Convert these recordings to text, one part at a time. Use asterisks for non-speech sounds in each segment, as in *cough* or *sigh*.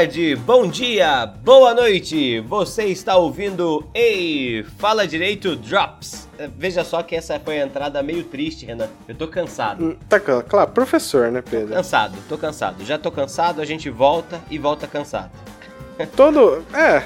Tarde, bom dia, boa noite. Você está ouvindo Ei, fala direito Drops. Eh, Veja só que essa foi a entrada meio triste, Renan. Eu tô cansado. Hum, Tá claro, professor, né, Pedro? Cansado, tô cansado. Já tô cansado, a gente volta e volta cansado. Todo. É.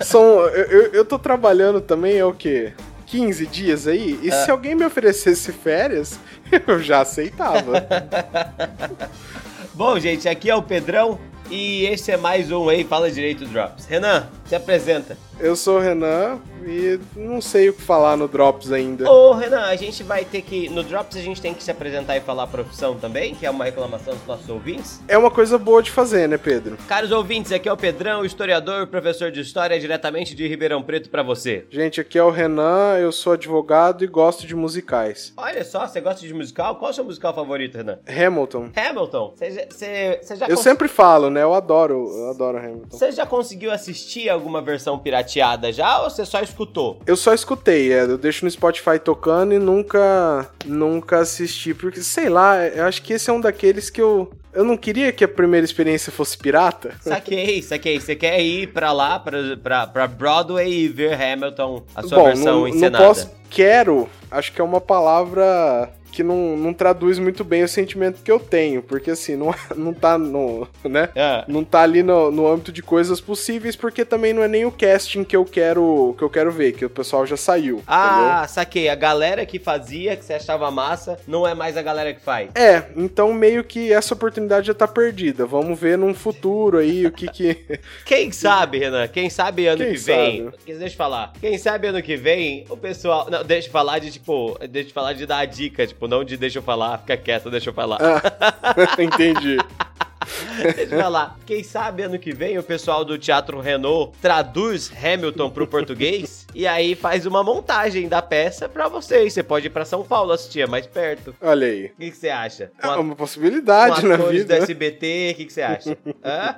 *laughs* São. Eu, eu, tô trabalhando também, é o quê? 15 dias aí? E se alguém me oferecesse férias, *laughs* eu já aceitava. *laughs* Bom, gente, aqui é o Pedrão e esse é mais um Ei, fala direito Drops. Renan, se apresenta. Eu sou o Renan e não sei o que falar no Drops ainda. Ô, Renan, a gente vai ter que. No Drops a gente tem que se apresentar e falar a profissão também, que é uma reclamação dos nossos ouvintes. É uma coisa boa de fazer, né, Pedro? Caros ouvintes, aqui é o Pedrão, historiador, professor de história, diretamente de Ribeirão Preto pra você. Gente, aqui é o Renan, eu sou advogado e gosto de musicais. Olha só, você gosta de musical? Qual é o seu musical favorito, Renan? Hamilton. Hamilton. Você já, Eu cons- sempre falo, né? Eu adoro, eu adoro Hamilton. Você já conseguiu assistir alguma versão pirateada já ou você só escutou? Eu só escutei, é, eu deixo no Spotify tocando e nunca nunca assisti, porque sei lá, eu acho que esse é um daqueles que eu eu não queria que a primeira experiência fosse pirata. Saquei, saquei. Você quer ir pra lá, pra, pra, pra Broadway e ver Hamilton, a sua Bom, versão não, não encenada? posso quero, acho que é uma palavra que não, não traduz muito bem o sentimento que eu tenho, porque assim, não, *laughs* não tá no, né? Ah, Não tá ali no, no âmbito de coisas possíveis, porque também não é nem o casting que eu quero que eu quero ver, que o pessoal já saiu, entendeu? Ah, saquei. A galera que fazia, que você achava massa, não é mais a galera que faz. É, então meio que essa oportunidade já tá perdida. Vamos ver num futuro aí o que que. *laughs* Quem sabe, Renan? Quem sabe ano Quem que vem. sabe? Deixa eu falar. Quem sabe ano que vem, o pessoal. Não, deixa eu falar de tipo. Deixa eu falar de dar a dica, tipo, não de deixa eu falar, fica quieto, deixa eu falar. Ah, *laughs* entendi. *laughs* Deixa eu falar. Quem sabe ano que vem o pessoal do Teatro Renault traduz Hamilton pro português *laughs* e aí faz uma montagem da peça pra vocês. Você pode ir pra São Paulo assistir, é mais perto. Olha aí. O que, que você acha? É Com a- uma possibilidade na vida. do SBT, o que, que você acha? *laughs* Hã?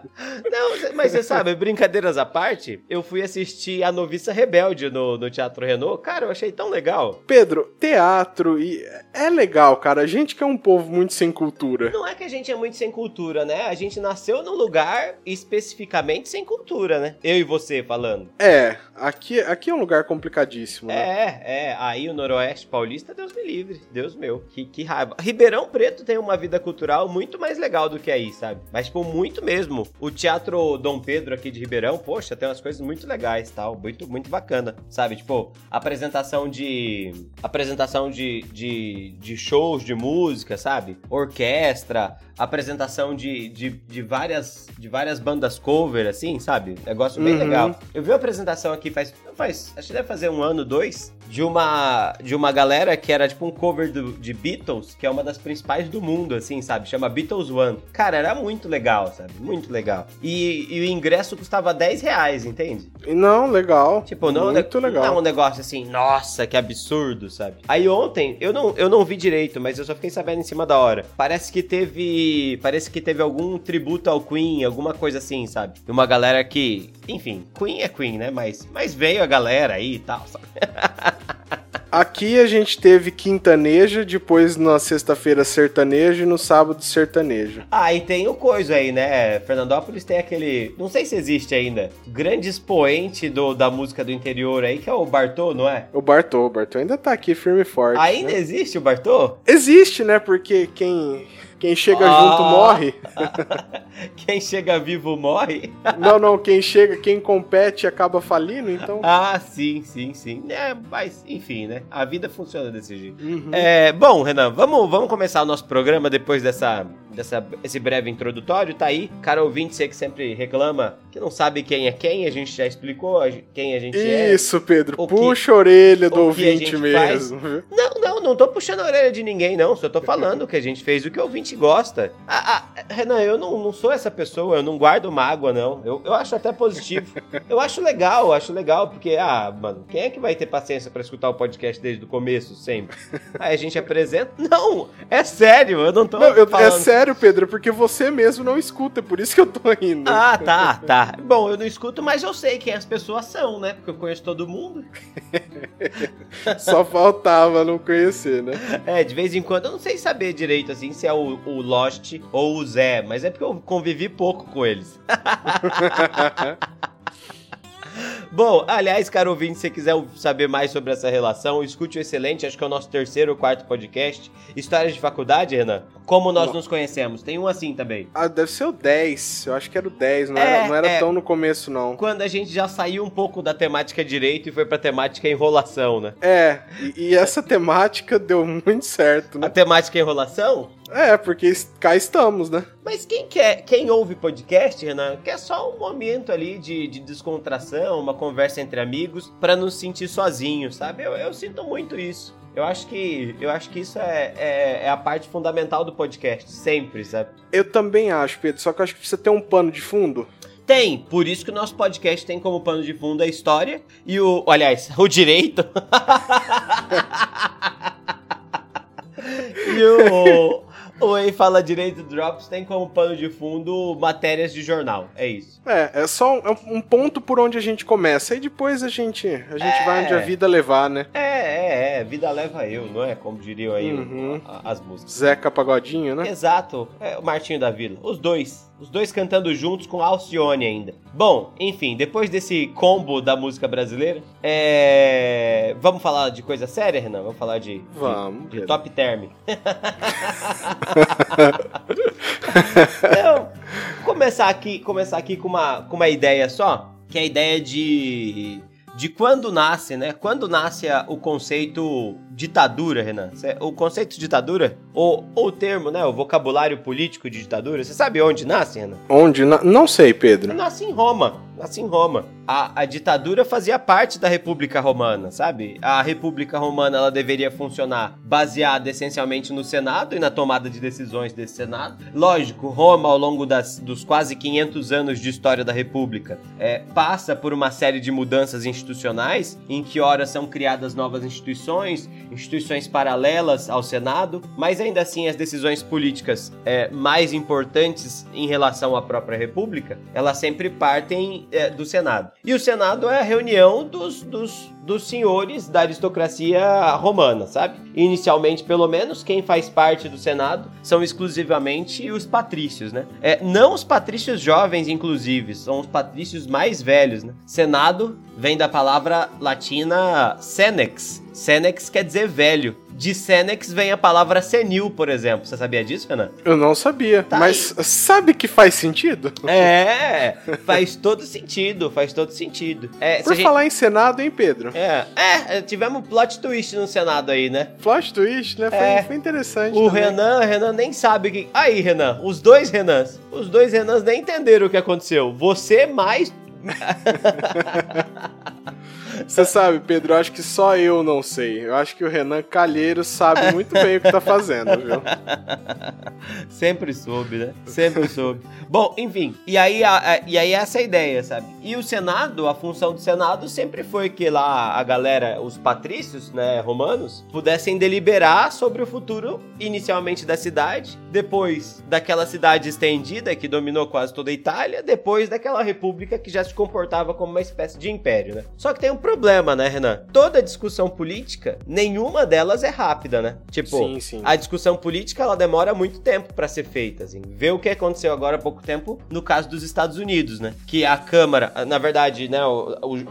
Não, mas você sabe, brincadeiras à parte, eu fui assistir A Noviça Rebelde no, no Teatro Renault. Cara, eu achei tão legal. Pedro, teatro e é legal, cara. A gente que é um povo muito sem cultura. Não é que a gente é muito sem cultura, né? A gente nasceu num lugar especificamente sem cultura, né? Eu e você falando. É, aqui, aqui é um lugar complicadíssimo, né? É, é. Aí o Noroeste Paulista, Deus me livre. Deus meu. Que, que raiva. Ribeirão Preto tem uma vida cultural muito mais legal do que aí, sabe? Mas, tipo, muito mesmo. O Teatro Dom Pedro aqui de Ribeirão, poxa, tem umas coisas muito legais tal. Muito, muito bacana, sabe? Tipo, apresentação de. Apresentação de, de, de shows de música, sabe? Orquestra. Apresentação de, de, de, várias, de várias bandas cover, assim, sabe? Negócio bem Uhum. legal. Eu vi uma apresentação aqui faz, faz. Acho que deve fazer um ano, dois. De uma, de uma galera que era tipo um cover do, de Beatles, que é uma das principais do mundo, assim, sabe? Chama Beatles One. Cara, era muito legal, sabe? Muito legal. E, e o ingresso custava 10 reais, entende? Não, legal. Tipo, não, muito não legal. é um negócio assim, nossa, que absurdo, sabe? Aí ontem, eu não, eu não vi direito, mas eu só fiquei sabendo em cima da hora. Parece que teve. Parece que teve algum tributo ao Queen, alguma coisa assim, sabe? De uma galera que. Enfim, Queen é Queen, né? Mas, mas veio a galera aí e tal, sabe? *laughs* Aqui a gente teve quintaneja, depois na sexta-feira sertanejo e no sábado sertanejo. Ah, e tem o coisa aí, né? Fernandópolis tem aquele. Não sei se existe ainda. Grande expoente do, da música do interior aí, que é o Bartô, não é? O Bartô, o Bartô ainda tá aqui firme e forte. Ainda né? existe o Bartô? Existe, né? Porque quem, quem chega Ah. junto morre. *laughs* Quem chega vivo morre? Não, não, quem chega, quem compete acaba falindo, então. Ah, sim, sim, sim. É, mas, enfim, né? A vida funciona desse jeito. Uhum. É, bom, Renan, vamos, vamos começar o nosso programa depois dessa, dessa, esse breve introdutório. Tá aí, cara ouvinte, você que sempre reclama que não sabe quem é quem, a gente já explicou a quem a gente é. Isso, Pedro. O que- Puxa a orelha do que ouvinte mesmo. Não, não, não tô puxando a orelha de ninguém, não. Só tô falando que a gente fez o que o ouvinte gosta. Ah, ah, Renan, eu não, não sou essa pessoa, eu não guardo mágoa, não. Eu, eu acho até positivo. *laughs* Eu acho legal, acho legal, porque, ah, mano, quem é que vai ter paciência pra escutar o podcast desde o começo, sempre? Aí a gente apresenta. Não, é sério, eu não tô Não, eu- é falando. sério sério, Pedro, porque você mesmo não escuta, é por isso que eu tô rindo. Ah, tá, tá. Bom, eu não escuto, mas eu sei quem as pessoas são, né? Porque eu conheço todo mundo. *laughs* Só faltava não conhecer, né? É, de vez em quando eu não sei saber direito, assim, se é o, o Lost ou o Zé, mas é porque eu convivi pouco com eles. *laughs* Bom, aliás, caro ouvinte, se você quiser saber mais sobre essa relação, escute o Excelente, acho que é o nosso terceiro ou quarto podcast. Histórias de faculdade, Renan? Como nós não. nos conhecemos? Tem um assim também. Ah, deve ser o 10. Eu acho que era o 10, não é, era, não era é, tão no começo, não. Quando a gente já saiu um pouco da temática direito e foi pra temática enrolação, né? É, e, e essa temática deu muito certo, né? A temática enrolação? É, porque cá estamos, né? Mas quem quer, quem ouve podcast, Renan, quer só um momento ali de, de descontração, uma conversa entre amigos, para não se sentir sozinho, sabe? Eu, eu, sinto muito isso. Eu acho que, eu acho que isso é, é, é, a parte fundamental do podcast, sempre, sabe? Eu também acho, Pedro, só que eu acho que precisa ter um pano de fundo. Tem, por isso que o nosso podcast tem como pano de fundo a história e o. Aliás, o direito. *laughs* e o, o Ei Fala Direito Drops tem como pano de fundo matérias de jornal. É isso. É, é só um, um ponto por onde a gente começa. E depois a gente, a gente é, vai onde a vida levar, né? É, é, é. Vida leva eu, não é? Como diriam aí uhum. as músicas. Zeca Pagodinho, né? Exato. É, o Martinho da Vila. Os dois. Os dois cantando juntos com Alcione ainda. Bom, enfim, depois desse combo da música brasileira, é... vamos falar de coisa séria, Renan? Vamos falar de, vamos, de, de top term. *laughs* então, começar aqui, começar aqui com uma, com uma ideia só, que é a ideia de de quando nasce, né? Quando nasce o conceito ditadura, Renan? O conceito ditadura, ou o termo, né? O vocabulário político de ditadura, você sabe onde nasce, Renan? Onde? Não sei, Pedro. Nasce em Roma nasce em Roma. A, a, ditadura fazia parte da República Romana, sabe? A República Romana ela deveria funcionar baseada essencialmente no Senado e na tomada de decisões desse Senado. Lógico, Roma, ao longo das, dos quase 500 anos de história da República, é, passa por uma série de mudanças institucionais, em que ora são criadas novas instituições, instituições paralelas ao Senado, mas ainda assim as decisões políticas é, mais importantes em relação à própria República, elas sempre partem é, do Senado. E o Senado é a reunião dos, dos, dos senhores da aristocracia romana, sabe? Inicialmente, pelo menos, quem faz parte do Senado são exclusivamente os patrícios, né? É, não os patrícios jovens, inclusive, são os patrícios mais velhos, né? Senado vem da palavra latina senex. Senex quer dizer velho de Senex vem a palavra senil, por exemplo. Você sabia disso, Renan? Eu não sabia. Tá mas aí. sabe que faz sentido? É, faz todo sentido, faz todo sentido. É, por falar gente... em Senado, hein, Pedro? É, é, tivemos plot twist no Senado aí, né? Plot twist, né? Foi, é. foi interessante. O também. Renan, Renan nem sabe que. Aí, Renan, os dois Renans. Os dois Renans nem entenderam o que aconteceu. Você mais. *laughs* Você sabe, Pedro, eu acho que só eu não sei. Eu acho que o Renan Calheiro sabe muito bem o que tá fazendo, viu? *laughs* Sempre soube, né? Sempre soube. Bom, enfim, e aí, a, a, e aí essa é a ideia, sabe? E o Senado, a função do Senado sempre foi que lá a galera, os patrícios, né, romanos, pudessem deliberar sobre o futuro inicialmente da cidade, depois daquela cidade estendida que dominou quase toda a Itália, depois daquela república que já se comportava como uma espécie de império, né? Só que tem um problema, né, Renan? Toda discussão política, nenhuma delas é rápida, né? Tipo, sim, sim. a discussão política ela demora muito tempo para ser feita, assim. Vê o que aconteceu agora há pouco tempo no caso dos Estados Unidos, né? Que a Câmara, na verdade, né,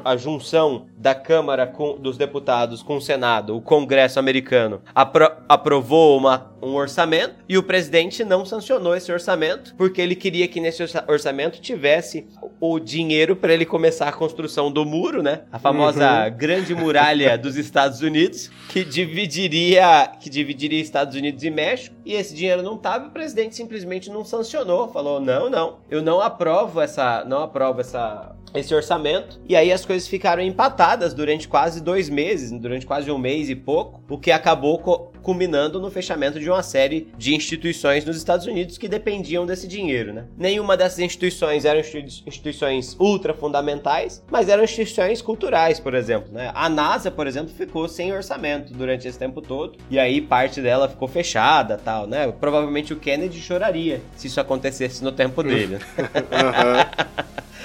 a junção da Câmara com, dos Deputados com o Senado, o Congresso americano, apro aprovou uma, um orçamento e o presidente não sancionou esse orçamento porque ele queria que nesse orçamento tivesse o dinheiro para ele começar a construção do muro, né? A famosa uhum. Grande Muralha *laughs* dos Estados Unidos, que dividiria, que dividiria Estados Unidos e México, e esse dinheiro não tava, o presidente simplesmente não sancionou, falou: "Não, não, eu não aprovo essa, não aprovo essa esse orçamento. E aí as coisas ficaram empatadas durante quase dois meses, durante quase um mês e pouco, o que acabou culminando no fechamento de uma série de instituições nos Estados Unidos que dependiam desse dinheiro, né? Nenhuma dessas instituições eram instituições ultra fundamentais, mas eram instituições culturais, por exemplo, né? A NASA, por exemplo, ficou sem orçamento durante esse tempo todo, e aí parte dela ficou fechada, tal, né? Provavelmente o Kennedy choraria se isso acontecesse no tempo dele. *laughs*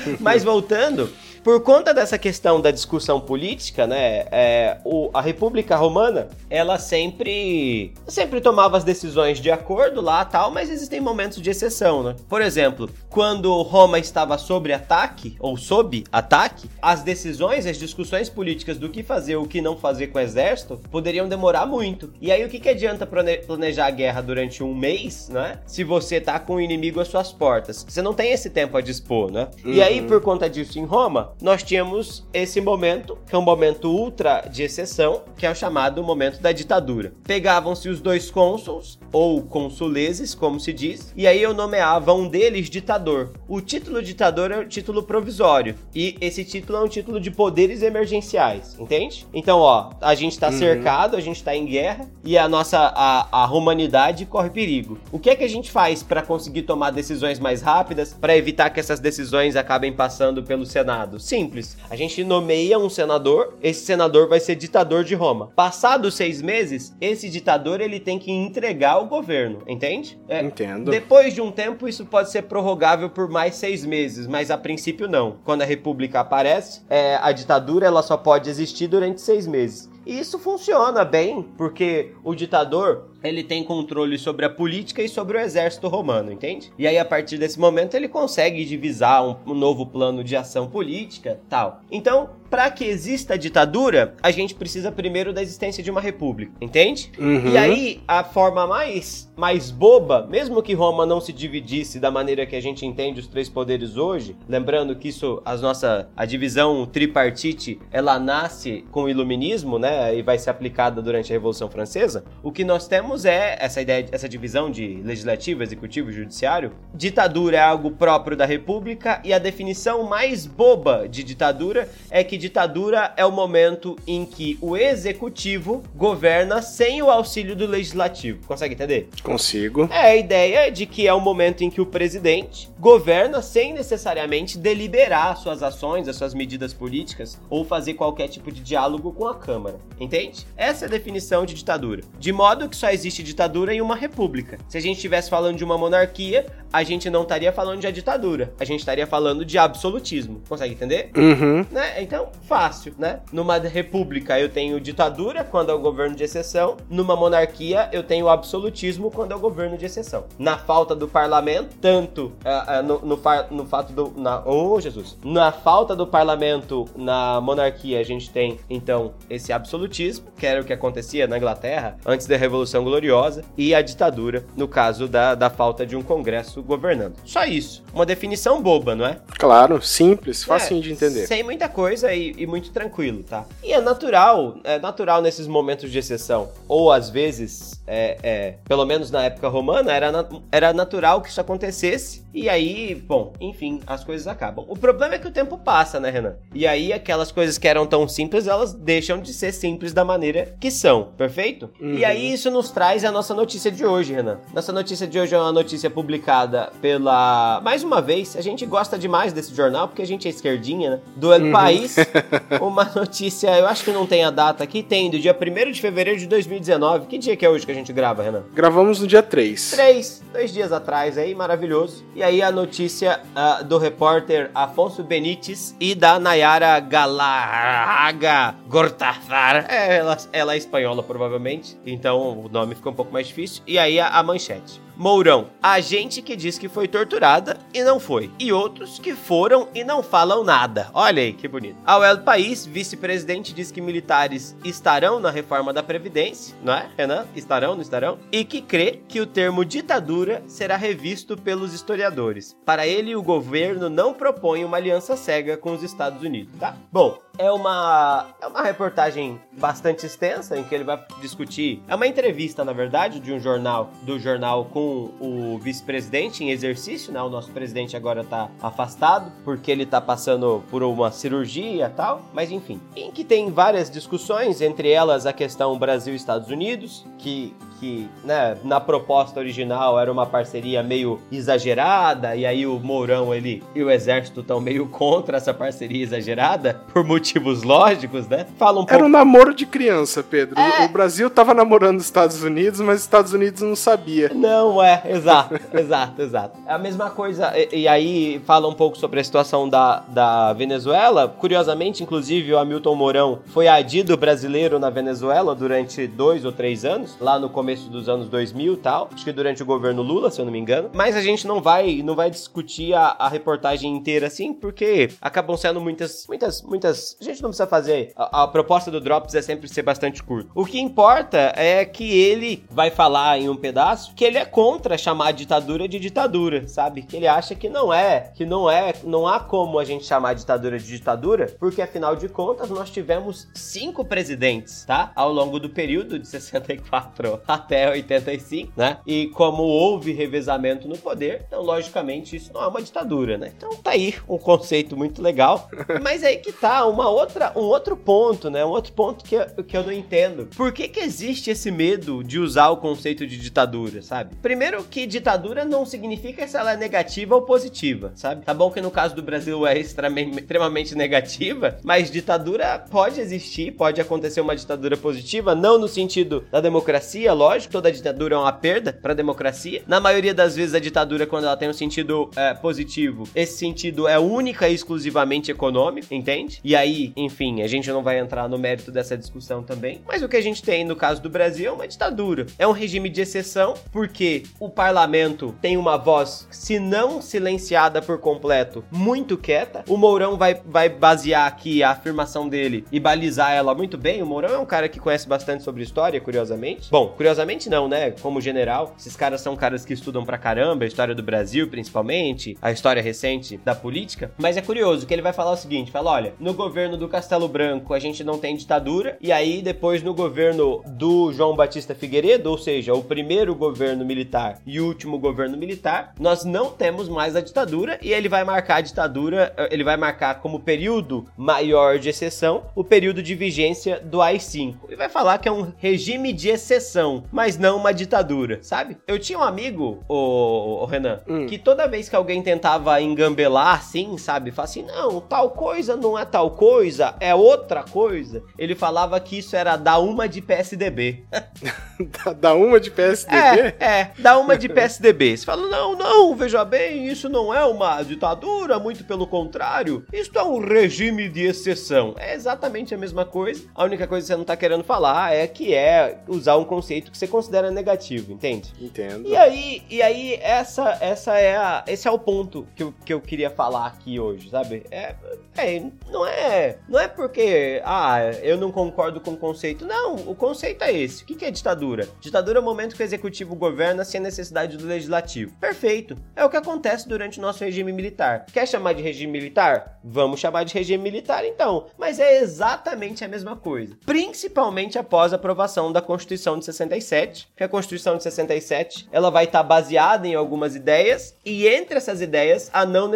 *laughs* Mas voltando, por conta dessa questão da discussão política, né, é, o, a República Romana, ela sempre, sempre tomava as decisões de acordo lá tal, mas existem momentos de exceção, né? Por exemplo, quando Roma estava sob ataque, ou sob ataque, as decisões, as discussões políticas do que fazer o que não fazer com o exército poderiam demorar muito. E aí o que, que adianta planejar a guerra durante um mês, né? Se você tá com o inimigo às suas portas. Você não tem esse tempo a dispor, né? Uhum. E aí, por conta disso, em Roma, nós tínhamos esse momento, que é um momento ultra de exceção, que é o chamado momento da ditadura. Pegavam-se os dois cônsuls, ou consuleses, como se diz, e aí eu nomeava um deles ditador. O título ditador é o título provisório, e esse título é um título de poderes emergenciais, entende? Então, ó, a gente tá uhum. cercado, a gente tá em guerra, e a nossa, a, a humanidade corre perigo. O que é que a gente faz para conseguir tomar decisões mais rápidas, para evitar que essas decisões acabem passando pelo Senado? Simples. A gente nomeia um senador, esse senador vai ser ditador de Roma. Passados seis meses, esse ditador ele tem que entregar o governo, entende? É, Entendo. Depois de um tempo, isso pode ser prorrogável por mais seis meses, mas a princípio não. Quando a república aparece, é, a ditadura ela só pode existir durante seis meses. E isso funciona bem, porque o ditador ele tem controle sobre a política e sobre o exército romano, entende? E aí, a partir desse momento, ele consegue divisar um, um novo plano de ação política tal. Então, para que exista ditadura, a gente precisa primeiro da existência de uma república, entende? Uhum. E aí, a forma mais, mais boba, mesmo que Roma não se dividisse da maneira que a gente entende os três poderes hoje, lembrando que isso, as nossa, a divisão tripartite, ela nasce com o iluminismo, né, e vai ser aplicada durante a Revolução Francesa, o que nós temos temos é essa ideia, essa divisão de legislativo, executivo e judiciário. Ditadura é algo próprio da república e a definição mais boba de ditadura é que ditadura é o momento em que o executivo governa sem o auxílio do legislativo. Consegue entender? Consigo. É a ideia de que é o momento em que o presidente governa sem necessariamente deliberar suas ações, as suas medidas políticas ou fazer qualquer tipo de diálogo com a Câmara. Entende? Essa é a definição de ditadura. De modo que só existe ditadura em uma república. Se a gente estivesse falando de uma monarquia, a gente não estaria falando de ditadura. A gente estaria falando de absolutismo. Consegue entender? Uhum. Né? Então, fácil, né? Numa república eu tenho ditadura quando é o governo de exceção. Numa monarquia eu tenho absolutismo quando é o governo de exceção. Na falta do parlamento, tanto uh, uh, no, no, no, fato do. Na, oh, Jesus! Na falta do parlamento na monarquia, a gente tem então esse absolutismo, que era o que acontecia na Inglaterra antes da Revolução Gloriosa, e a ditadura, no caso da, da falta de um congresso governando. Só isso. Uma definição boba, não é? Claro, simples, facinho é, de entender. Sem muita coisa e, e, muito tranquilo, tá? E é natural, é natural nesses momentos de exceção. Ou às vezes, é, é pelo menos na época romana, era, na, era natural que isso acontecesse. E aí, bom, enfim, as coisas acabam. O problema é que o tempo passa, né, Renan? E aí aquelas coisas que eram tão simples, elas deixam de ser simples da maneira que são, perfeito? Uhum. E aí isso nos traz a nossa notícia de hoje, Renan. Nossa notícia de hoje é uma notícia publicada pela. Mais uma vez, a gente gosta demais desse jornal, porque a gente é esquerdinha, né? Do El uhum. País. *laughs* uma notícia, eu acho que não tem a data aqui, tem, do dia 1 de fevereiro de 2019. Que dia que é hoje que a gente grava, Renan? Gravamos no dia 3. 3, dois dias atrás aí, maravilhoso. E aí a notícia uh, do repórter Afonso Benites e da Nayara Galarraga Gortazar. É, ela, ela é espanhola, provavelmente, então o nome fica um pouco mais difícil. E aí a, a manchete. Mourão, a gente que diz que foi torturada e não foi. E outros que foram e não falam nada. Olha aí que bonito. Ao El País, vice-presidente diz que militares estarão na reforma da Previdência, não é, Renan? Estarão, não estarão? E que crê que o termo ditadura será revisto pelos historiadores. Para ele, o governo não propõe uma aliança cega com os Estados Unidos, tá? Bom, é uma, é uma reportagem bastante extensa em que ele vai discutir. É uma entrevista, na verdade, de um jornal, do jornal com o vice-presidente em exercício, né? O nosso presidente agora tá afastado porque ele tá passando por uma cirurgia e tal, mas enfim. Em que tem várias discussões, entre elas a questão Brasil e Estados Unidos, que que né, na proposta original era uma parceria meio exagerada, e aí o Mourão ele, e o Exército estão meio contra essa parceria exagerada, por motivos lógicos, né? Fala um pouco... Era um namoro de criança, Pedro. É... O Brasil tava namorando os Estados Unidos, mas os Estados Unidos não sabia. Não, é, exato, *laughs* exato, exato. É a mesma coisa, e, e, aí fala um pouco sobre a situação da, da Venezuela. Curiosamente, inclusive, o Hamilton Mourão foi adido brasileiro na Venezuela durante dois ou três anos, lá no começo começo dos anos 2000 e tal. Acho que durante o governo Lula, se eu não me engano. Mas a gente não vai, não vai discutir a, a reportagem inteira assim, porque acabam sendo muitas, muitas, muitas. A gente não precisa fazer. A, a proposta do Drops é sempre ser bastante curto. O que importa é que ele vai falar em um pedaço que ele é contra chamar a ditadura de ditadura, sabe? Que ele acha que não é, que não é, não há como a gente chamar a ditadura de ditadura, porque afinal de contas nós tivemos cinco presidentes, tá? Ao longo do período de *laughs* 64 a até 85, né? E como houve revezamento no poder, então logicamente isso não é uma ditadura, né? Então tá aí um conceito muito legal. *laughs* Mas aí que tá uma outra, um outro ponto, né? Um outro ponto que eu, que eu não entendo. Por que que existe esse medo de usar o conceito de ditadura, sabe? Primeiro que ditadura não significa se ela é negativa ou positiva, sabe? Tá bom que no caso do Brasil é extremamente, negativa, mas ditadura pode existir, pode acontecer uma ditadura positiva, não no sentido da democracia, lógico, lógico, toda ditadura é uma perda para a democracia. Na maioria das vezes, a ditadura, quando ela tem um sentido é, positivo, esse sentido é única e exclusivamente econômico, entende? E aí, enfim, a gente não vai entrar no mérito dessa discussão também. Mas o que a gente tem no caso do Brasil é uma ditadura. É um regime de exceção, porque o parlamento tem uma voz, se não silenciada por completo, muito quieta. O Mourão vai, vai basear aqui a afirmação dele e balizar ela muito bem. O Mourão é um cara que conhece bastante sobre história, curiosamente. Bom, curiosamente curiosamente não, né? Como general, esses caras são caras que estudam pra caramba a história do Brasil, principalmente, a história recente da política. Mas é curioso que ele vai falar o seguinte: fala, olha, no governo do Castelo Branco a gente não tem ditadura, e aí depois no governo do João Batista Figueiredo, ou seja, o primeiro governo militar e último governo militar, nós não temos mais a ditadura, e ele vai marcar a ditadura, eh, ele vai marcar como período maior de exceção o período de vigência do AI-5. E vai falar que é um regime de exceção mas não uma ditadura, sabe? Eu tinha um amigo, o, o Renan, hum. que toda vez que alguém tentava engambelar assim, sabe? Falar assim, não, tal coisa não é tal coisa, é outra coisa. Ele falava que isso era dar uma de PSDB. *laughs* dar uma de PSDB? É, é, dar uma de PSDB. Você fala, não, não, veja bem, isso não é uma ditadura, muito pelo contrário. Isso é um regime de exceção. É exatamente a mesma coisa. A única coisa que você não tá querendo falar é que é usar um conceito que que você considera negativo, entende? Entendo. E aí, e aí essa, essa é a, esse é o ponto que eu, que eu queria falar aqui hoje, sabe? É, é, não é, não é porque, ah, eu não concordo com o conceito. Não, o conceito é esse. O que é ditadura? Ditadura é o momento que o executivo governa sem necessidade do legislativo. Perfeito. É o que acontece durante o nosso regime militar. Quer chamar de regime militar? Vamos chamar de regime militar então. Mas é exatamente a mesma coisa. Principalmente após a aprovação da Constituição de 67 67, que a Constituição de 67 ela vai estar tá baseada em algumas ideias e entre essas ideias a não,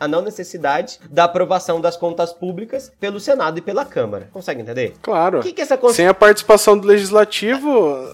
a não necessidade da aprovação das contas públicas pelo Senado e pela Câmara. Consegue entender? Claro. Que que essa Const... Sem a participação do legislativo,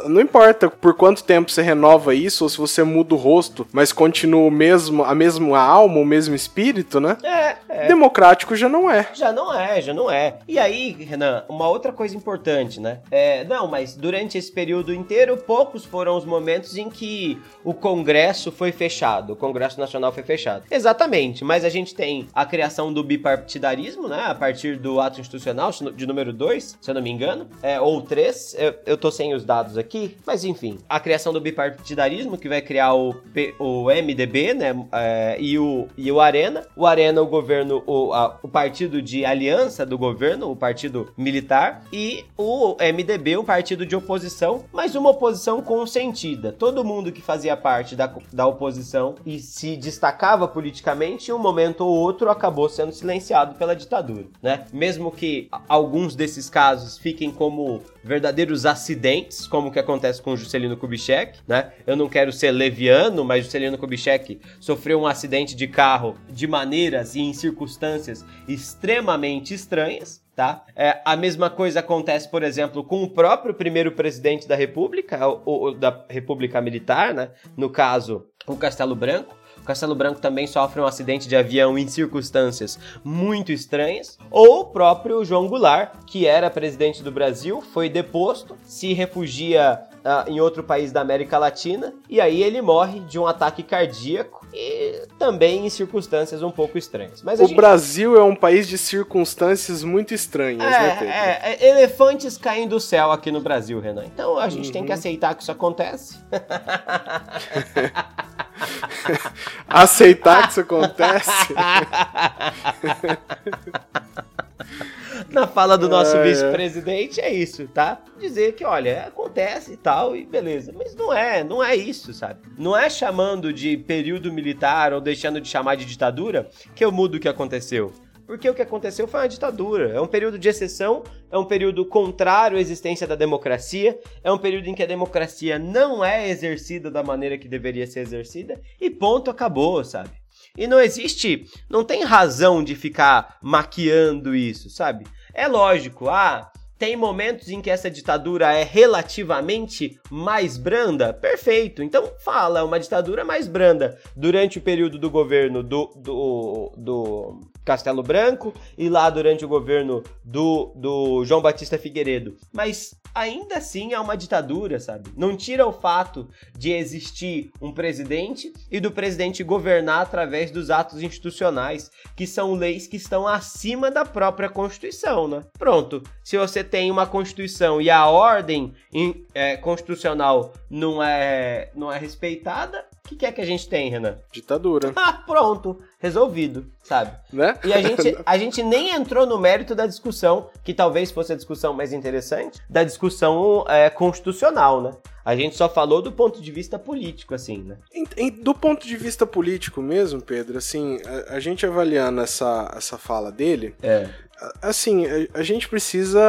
não importa por quanto tempo você renova isso ou se você muda o rosto, mas continua o mesmo, a mesma alma, o mesmo espírito, né? É, é. Democrático já não é. Já não é, já não é. E aí, Renan, uma outra coisa importante, né? É, não, mas durante esse período inteiro poucos foram os momentos em que o Congresso foi fechado, o Congresso Nacional foi fechado. Exatamente, mas a gente tem a criação do bipartidarismo, né, a partir do ato institucional de número 2, se eu não me engano, é, ou 3, eu, eu tô sem os dados aqui, mas enfim, a criação do bipartidarismo que vai criar o, P, o MDB, né, é, e, o, e o Arena. O Arena, o governo, o, a, o partido de aliança do governo, o partido militar, e o MDB, o partido de oposição, mas uma oposição consentida. Todo mundo que fazia parte da, da oposição e se destacava politicamente, em um momento ou outro acabou sendo silenciado pela ditadura, né? Mesmo que alguns desses casos fiquem como verdadeiros acidentes, como o que acontece com Juscelino Kubitschek, né? Eu não quero ser leviano, mas Juscelino Kubitschek sofreu um acidente de carro de maneiras e em circunstâncias extremamente estranhas. Tá? É, a mesma coisa acontece, por exemplo, com o próprio primeiro presidente da República, ou, da República Militar, né? no caso, o Castelo Branco. O Castelo Branco também sofre um acidente de avião em circunstâncias muito estranhas. Ou o próprio João Goulart, que era presidente do Brasil, foi deposto, se refugia uh, em outro país da América Latina, e aí ele morre de um ataque cardíaco e também em circunstâncias um pouco estranhas. Mas o gente... Brasil é um país de circunstâncias muito estranhas, é, né, Pedro? É, é, elefantes caem do céu aqui no Brasil, Renan. Então a gente uhum. tem que uhum. aceitar que isso acontece. *laughs* aceitar que isso acontece? *laughs* na fala do nosso é, vice-presidente é isso, tá? Dizer que, olha, acontece e tal, e beleza. Mas não é, não é isso, sabe? Não é chamando de período militar ou deixando de chamar de ditadura que eu mudo o que aconteceu. Porque o que aconteceu foi uma ditadura. É um período de exceção, é um período contrário à existência da democracia, é um período em que a democracia não é exercida da maneira que deveria ser exercida, e ponto, acabou, sabe? E não existe, não tem razão de ficar maquiando isso, sabe? É lógico, ah, tem momentos em que essa ditadura é relativamente mais branda? Perfeito. Então fala, é uma ditadura mais branda durante o período do governo do, do, do Castelo Branco e lá durante o governo do, do João Batista Figueiredo. Mas ainda assim é uma ditadura, sabe? Não tira o fato de existir um presidente e do presidente governar através dos atos institucionais, que são leis que estão acima da própria Constituição, né? Pronto. Se você tem uma Constituição e a ordem é, constitucional não é, não é respeitada, o que, que é que a gente tem, Renan? Ditadura. *laughs* Ah, pronto. Resolvido, sabe? Né? E a gente, a gente nem entrou no mérito da discussão, que talvez fosse a discussão mais interessante, da discussão é, constitucional, né? A gente só falou do ponto de vista político, assim, né? Do ponto de vista político mesmo, Pedro, assim, a, a gente avaliando essa, essa fala dele, é. Assim, a, a gente precisa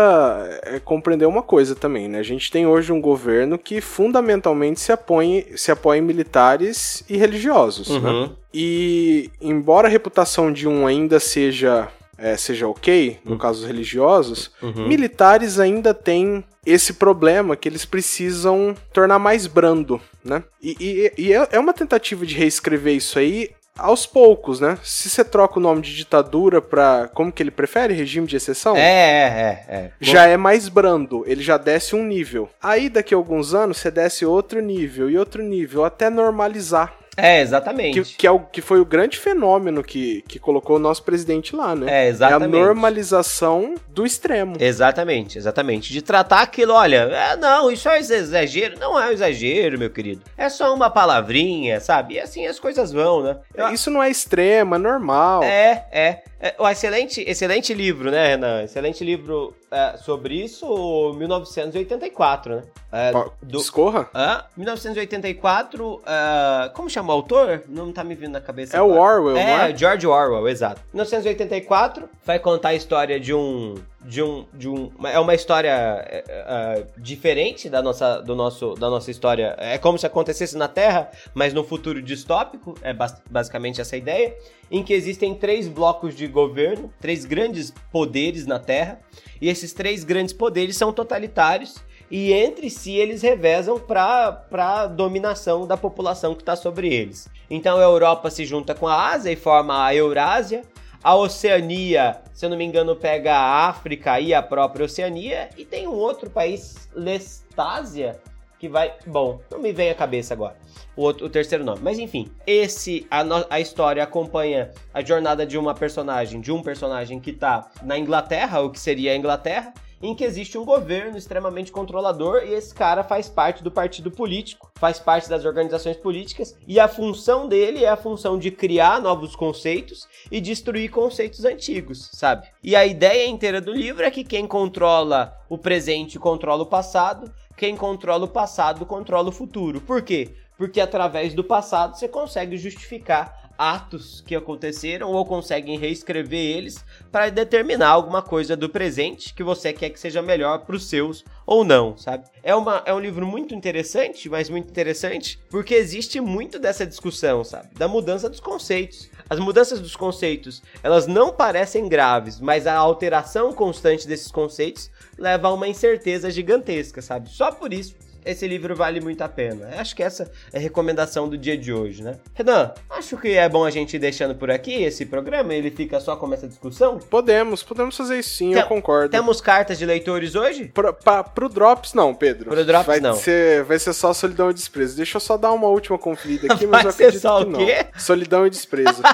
é, compreender uma coisa também, né? A gente tem hoje um governo que fundamentalmente se apoia, se apoia em militares e religiosos, né? uhum. né? E embora a reputação de um ainda seja é, seja ok, no uhum. caso dos religiosos, uhum. militares ainda têm esse problema que eles precisam tornar mais brando, né? E, e, e é, é uma tentativa de reescrever isso aí aos poucos, né? Se você troca o nome de ditadura pra. Como que ele prefere? Regime de exceção? É, é, é. é. Já é mais brando, ele já desce um nível. Aí daqui a alguns anos você desce outro nível e outro nível, até normalizar. É, exatamente. Que, que, é o, que foi o grande fenômeno que, que colocou o nosso presidente lá, né? É, exatamente. É a normalização do extremo. Exatamente, exatamente. De tratar aquilo, olha, é, não, isso é exagero. Não é um exagero, meu querido. É só uma palavrinha, sabe? E assim as coisas vão, né? Eu... Isso não é extremo, é normal. É, é. É um excelente, excelente livro, né, Renan? Excelente livro é, sobre isso, 1984, né? É, do, Discorra? É, 1984, é, como chama o autor? Não tá me vindo na cabeça. É o Orwell, é? É, George Orwell, exato. 1984 vai contar a história de um de um, de um é uma história é, é, diferente da nossa, do nosso, da nossa história. É como se acontecesse na Terra, mas no futuro distópico. É basicamente essa ideia, em que existem três blocos de governo, três grandes poderes na Terra, e esses três grandes poderes são totalitários e entre si eles revezam para a dominação da população que está sobre eles. Então a Europa se junta com a Ásia e forma a Eurásia. A Oceania, se eu não me engano, pega a África e a própria Oceania. E tem um outro país, Lestásia, que vai. Bom, não me vem à cabeça agora o, outro, o terceiro nome. Mas enfim, esse a, a história acompanha a jornada de uma personagem, de um personagem que tá na Inglaterra, o que seria a Inglaterra, em que existe um governo extremamente controlador e esse cara faz parte do partido político, faz parte das organizações políticas e a função dele é a função de criar novos conceitos e destruir conceitos antigos, sabe? E a ideia inteira do livro é que quem controla o presente controla o passado, quem controla o passado controla o futuro. Por quê? porque através do passado você consegue justificar atos que aconteceram ou conseguem reescrever eles para determinar alguma coisa do presente que você quer que seja melhor para os seus ou não, sabe? É, uma, é um livro muito interessante, mas muito interessante porque existe muito dessa discussão, sabe? Da mudança dos conceitos. As mudanças dos conceitos, elas não parecem graves, mas a alteração constante desses conceitos leva a uma incerteza gigantesca, sabe? Só por isso esse livro vale muito a pena. Acho que essa é a recomendação do dia de hoje, né? Renan, acho que é bom a gente ir deixando por aqui esse programa, ele fica só com essa discussão? Podemos, podemos fazer isso sim, Tem, eu concordo. Temos cartas de leitores hoje? Pro, pra, pro Drops não, Pedro. Pro Drops vai não. Ser, vai ser só Solidão e Desprezo. Deixa eu só dar uma última conferida aqui, *laughs* mas vai eu acredito ser só o quê? Não. Solidão e Desprezo. *laughs*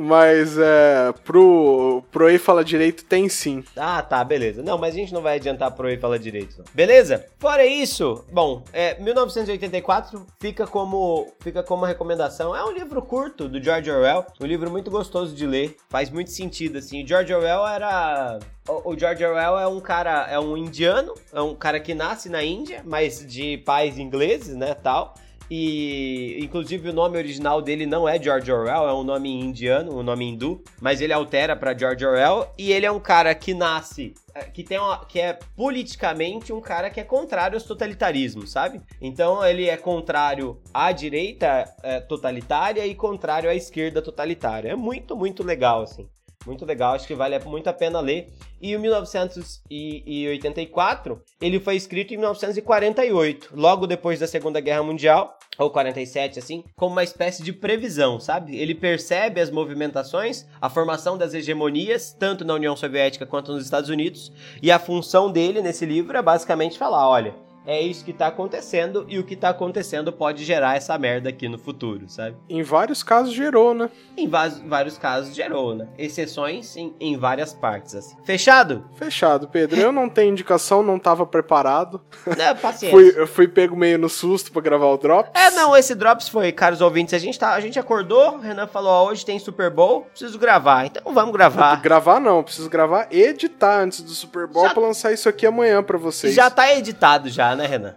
mas é, pro, pro Ei Fala Direito tem sim. Ah, tá, beleza. Não, mas a gente não vai adiantar pro Ei Fala Direito. Não. Beleza? Fora isso, bom, é, 1984 fica como, fica como recomendação. É um livro curto do George Orwell, um livro muito gostoso de ler, faz muito sentido, assim. O George Orwell era... O George Orwell é um cara, é um indiano, é um cara que nasce na Índia, mas de pais ingleses, né, tal. E inclusive o nome original dele não é George Orwell, é um nome indiano, um nome hindu, mas ele altera para George Orwell e ele é um cara que nasce é, que tem uma, que é politicamente um cara que é contrário aos totalitarismos, sabe? Então ele é contrário à direita é, totalitária e contrário à esquerda totalitária. É muito, muito legal assim. Muito legal, acho que vale muito a pena ler. E o 1984, ele foi escrito em 1948, logo depois da Segunda Guerra Mundial, ou 47 assim, como uma espécie de previsão, sabe? Ele percebe as movimentações, a formação das hegemonias, tanto na União Soviética quanto nos Estados Unidos, e a função dele nesse livro é basicamente falar, olha, é isso que tá acontecendo e o que tá acontecendo pode gerar essa merda aqui no futuro, sabe? Em vários casos gerou, né? Em vários casos gerou, né? Exceções em, em várias partes, assim. Fechado? Fechado, Pedro. Eu não tenho indicação, não tava preparado. É, *laughs* paciência. fui, eu fui pego meio no susto pra gravar o Drops. É, não, esse Drops foi, caros ouvintes, a gente, tá, a gente acordou, o Renan falou, ó, hoje tem Super Bowl, preciso gravar, então vamos gravar. gravar não, preciso gravar editar antes do Super Bowl já... pra lançar isso aqui amanhã pra vocês. Já tá editado já, né, Renan?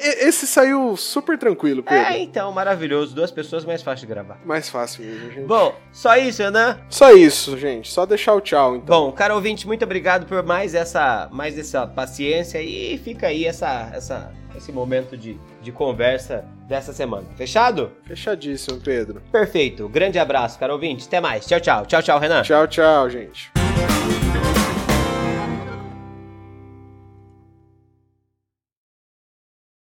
Esse saiu super tranquilo, Pedro. É, então, maravilhoso. Duas pessoas mais fácil de gravar. Mais fácil mesmo, gente. Bom, só isso, Renan? Só isso, gente. Só deixar o tchau, então. Bom, cara ouvinte, muito obrigado por mais essa, mais essa paciência e fica aí essa, essa, esse momento de, de conversa dessa semana. Fechado? Fechadíssimo, Pedro. Perfeito. Grande abraço, cara ouvinte. Até mais. Tchau, tchau. Tchau, tchau, Renan. Tchau, tchau, gente.